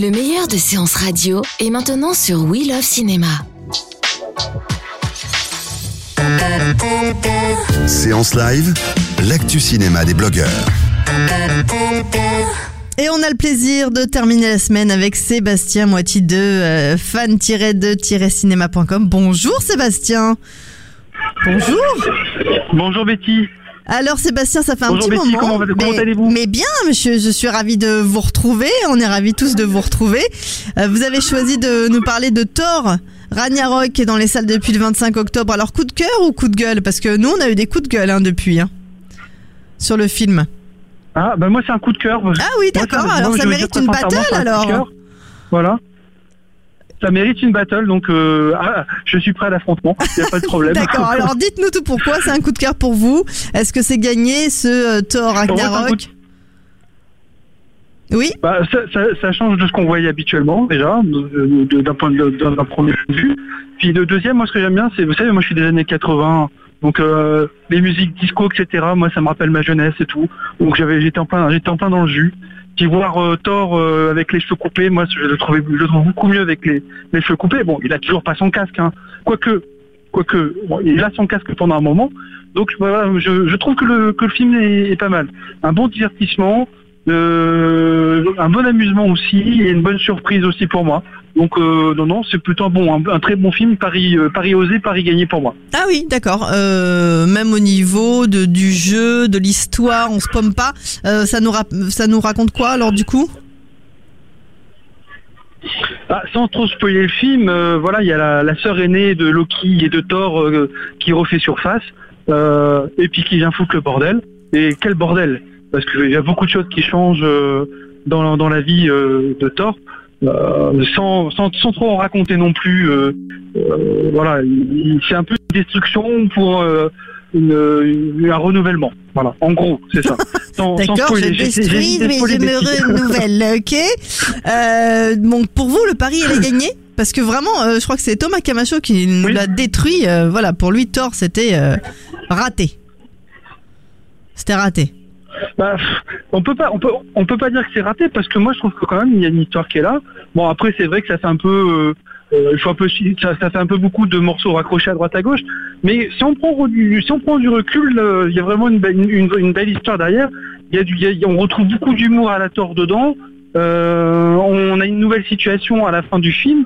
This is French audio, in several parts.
Le meilleur de séances radio est maintenant sur We Love Cinéma. Séance live, l'actu cinéma des blogueurs. Et on a le plaisir de terminer la semaine avec Sébastien Moiti de euh, fan-de-cinéma.com. Bonjour Sébastien. Bonjour. Bonjour Betty. Alors Sébastien, ça fait un Bonjour petit Betty, moment. comment- comment mais, allez-vous mais bien, monsieur, je suis ravie de vous retrouver. On est ravis tous de vous retrouver. Euh, vous avez choisi de nous parler de Thor. Ragnarok qui est dans les salles depuis le 25 octobre. Alors coup de cœur ou coup de gueule? Parce que nous, on a eu des coups de gueule hein, depuis. hein, sur le film. Ah, bah moi c'est un coup de cœur. Ah oui, d'accord. Alors ça mérite une battle un alors. Voilà. Ça mérite une battle, donc euh, ah, je suis prêt à l'affrontement. Il n'y a pas de problème. D'accord, alors dites-nous tout pourquoi c'est un coup de cœur pour vous. Est-ce que c'est gagné ce euh, Thor Ragnarok Oui Bah, ça, ça, ça change de ce qu'on voyait habituellement déjà, d'un point d'un premier point de vue. Puis le deuxième, moi ce que j'aime bien, c'est, vous savez, moi je suis des années 80, donc euh, les musiques disco, etc. Moi ça me rappelle ma jeunesse et tout. Donc j'avais, j'étais en plein, j'étais en plein dans le jus. Voir euh, Thor euh, avec les cheveux coupés, moi je le trouvais, je le trouve beaucoup mieux avec les, les cheveux coupés. Bon, il a toujours pas son casque, hein. Quoique, quoique, bon, il a son casque pendant un moment. Donc voilà, je, je trouve que le, que le film est, pas mal. Un bon divertissement, un bon amusement aussi et une bonne surprise aussi pour moi. Donc euh, non non, c'est plutôt un bon, un, un très bon film, Paris, euh, Paris osé, Paris gagné pour moi. Ah oui, d'accord. Euh, même au niveau de, du jeu, de l'histoire, on se pomme pas. Euh, ça, nous ça nous raconte quoi alors du coup? Ah, sans trop spoiler le film, euh, voilà, il y a la, la sœur aînée de Loki et de Thor euh, qui refait surface euh, et puis qui vient foutre le bordel. Et quel bordel? Parce qu'il y a beaucoup de choses qui changent euh, dans, dans la vie euh, de Thor. Euh, sans, sans, sans trop en raconter non plus, voilà, il- c'est un peu une destruction pour euh, une, une- un renouvellement. Voilà, en gros, c'est ça. D'accord, je détruis, mais je me renouvelle, ok euh, Bon, pour vous, le pari, il est gagné? Parce que vraiment, euh, je crois que c'est Thomas Camacho qui nous l'a détruit. euh, voilà, pour lui, Thor, c'était euh, raté. C'était raté. Bah, on peut pas, on peut, pas dire que c'est raté parce que moi je trouve que quand même il y a une histoire qui est là. Bon après c'est vrai que ça fait un peu, euh, euh, un peu, ça, fait un peu beaucoup de morceaux raccrochés à droite à gauche. Mais si on prend du, recul, euh, il y a vraiment une, belle- histoire derrière. Il y a on retrouve beaucoup d'humour à la tort dedans. On a une nouvelle situation à la fin du film.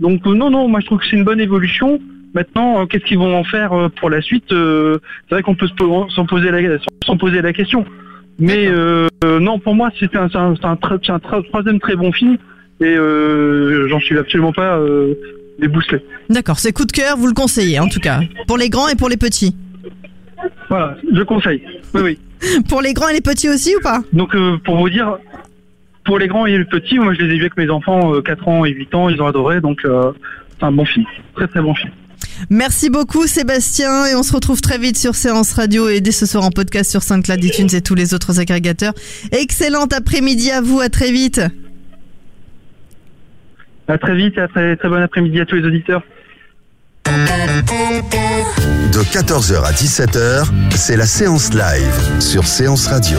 Donc non non, moi je trouve que c'est une bonne évolution. Maintenant, qu'est-ce qu'ils vont en faire pour la suite C'est vrai qu'on peut s'en poser la question. Mais euh, euh, non, pour moi, un, c'est un, un, troisième très bon film et euh, j'en suis absolument pas euh, débousselé. D'accord, c'est coup de cœur, vous le conseillez en tout cas. Pour les grands et pour les petits. Voilà, je conseille. Oui, oui. Pour les grands et les petits aussi ou pas? Donc euh, pour vous dire, pour les grands et les petits, moi je les ai vus avec mes enfants, euh, 4 ans et 8 ans, ils ont adoré, donc euh, c'est un bon film, très très bon film. Merci beaucoup Sébastien et on se retrouve très vite sur Séance Radio et dès ce soir en podcast sur SoundCloud, iTunes et tous les autres agrégateurs. Excellent après-midi à vous, à très vite. À très vite et à très très bon après-midi à tous les auditeurs. De 14h à 17h, c'est la séance live sur Séance Radio.